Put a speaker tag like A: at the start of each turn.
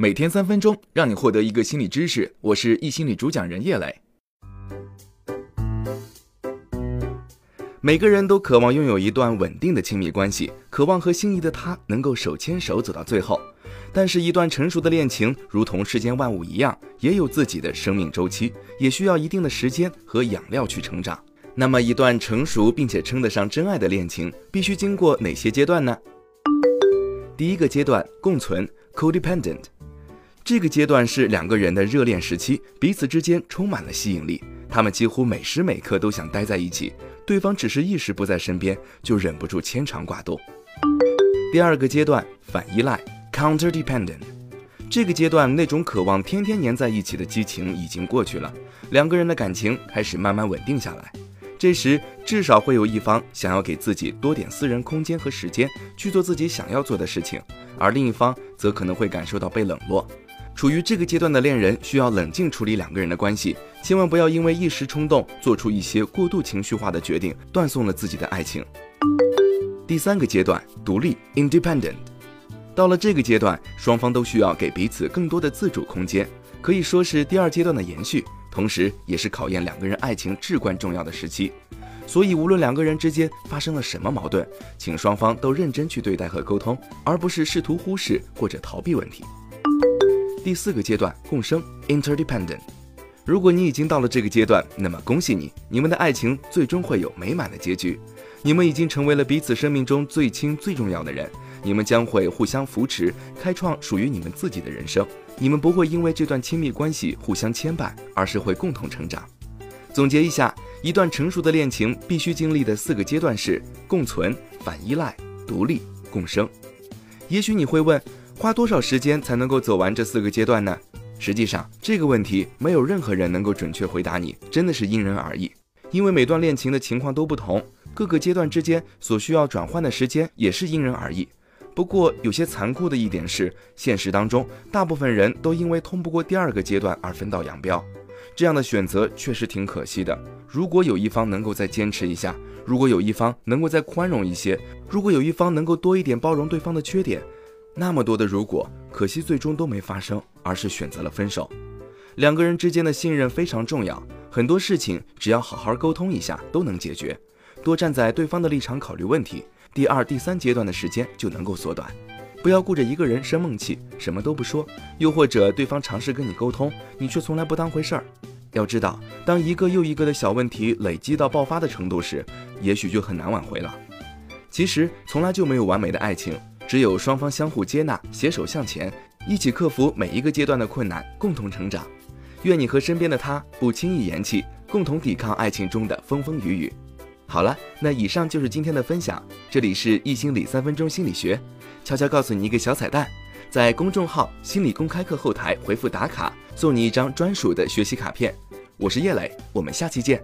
A: 每天三分钟，让你获得一个心理知识。我是易心理主讲人叶磊。每个人都渴望拥有一段稳定的亲密关系，渴望和心仪的他能够手牵手走到最后。但是，一段成熟的恋情，如同世间万物一样，也有自己的生命周期，也需要一定的时间和养料去成长。那么，一段成熟并且称得上真爱的恋情，必须经过哪些阶段呢？第一个阶段，共存 （codependent）。这个阶段是两个人的热恋时期，彼此之间充满了吸引力，他们几乎每时每刻都想待在一起，对方只是一时不在身边，就忍不住牵肠挂肚。第二个阶段，反依赖。Counter-dependent，这个阶段那种渴望天天黏在一起的激情已经过去了，两个人的感情开始慢慢稳定下来。这时至少会有一方想要给自己多点私人空间和时间去做自己想要做的事情，而另一方则可能会感受到被冷落。处于这个阶段的恋人需要冷静处理两个人的关系，千万不要因为一时冲动做出一些过度情绪化的决定，断送了自己的爱情。第三个阶段，独立 （Independent）。到了这个阶段，双方都需要给彼此更多的自主空间，可以说是第二阶段的延续，同时也是考验两个人爱情至关重要的时期。所以，无论两个人之间发生了什么矛盾，请双方都认真去对待和沟通，而不是试图忽视或者逃避问题。第四个阶段，共生 （interdependent）。如果你已经到了这个阶段，那么恭喜你，你们的爱情最终会有美满的结局，你们已经成为了彼此生命中最亲最重要的人。你们将会互相扶持，开创属于你们自己的人生。你们不会因为这段亲密关系互相牵绊，而是会共同成长。总结一下，一段成熟的恋情必须经历的四个阶段是：共存、反依赖、独立、共生。也许你会问，花多少时间才能够走完这四个阶段呢？实际上，这个问题没有任何人能够准确回答你，真的是因人而异。因为每段恋情的情况都不同，各个阶段之间所需要转换的时间也是因人而异。不过，有些残酷的一点是，现实当中，大部分人都因为通不过第二个阶段而分道扬镳。这样的选择确实挺可惜的。如果有一方能够再坚持一下，如果有一方能够再宽容一些，如果有一方能够多一点包容对方的缺点，那么多的如果，可惜最终都没发生，而是选择了分手。两个人之间的信任非常重要，很多事情只要好好沟通一下都能解决。多站在对方的立场考虑问题。第二、第三阶段的时间就能够缩短，不要顾着一个人生闷气，什么都不说；又或者对方尝试跟你沟通，你却从来不当回事儿。要知道，当一个又一个的小问题累积到爆发的程度时，也许就很难挽回了。其实从来就没有完美的爱情，只有双方相互接纳，携手向前，一起克服每一个阶段的困难，共同成长。愿你和身边的他不轻易言弃，共同抵抗爱情中的风风雨雨。好了，那以上就是今天的分享。这里是易心理三分钟心理学，悄悄告诉你一个小彩蛋，在公众号“心理公开课”后台回复打卡，送你一张专属的学习卡片。我是叶磊，我们下期见。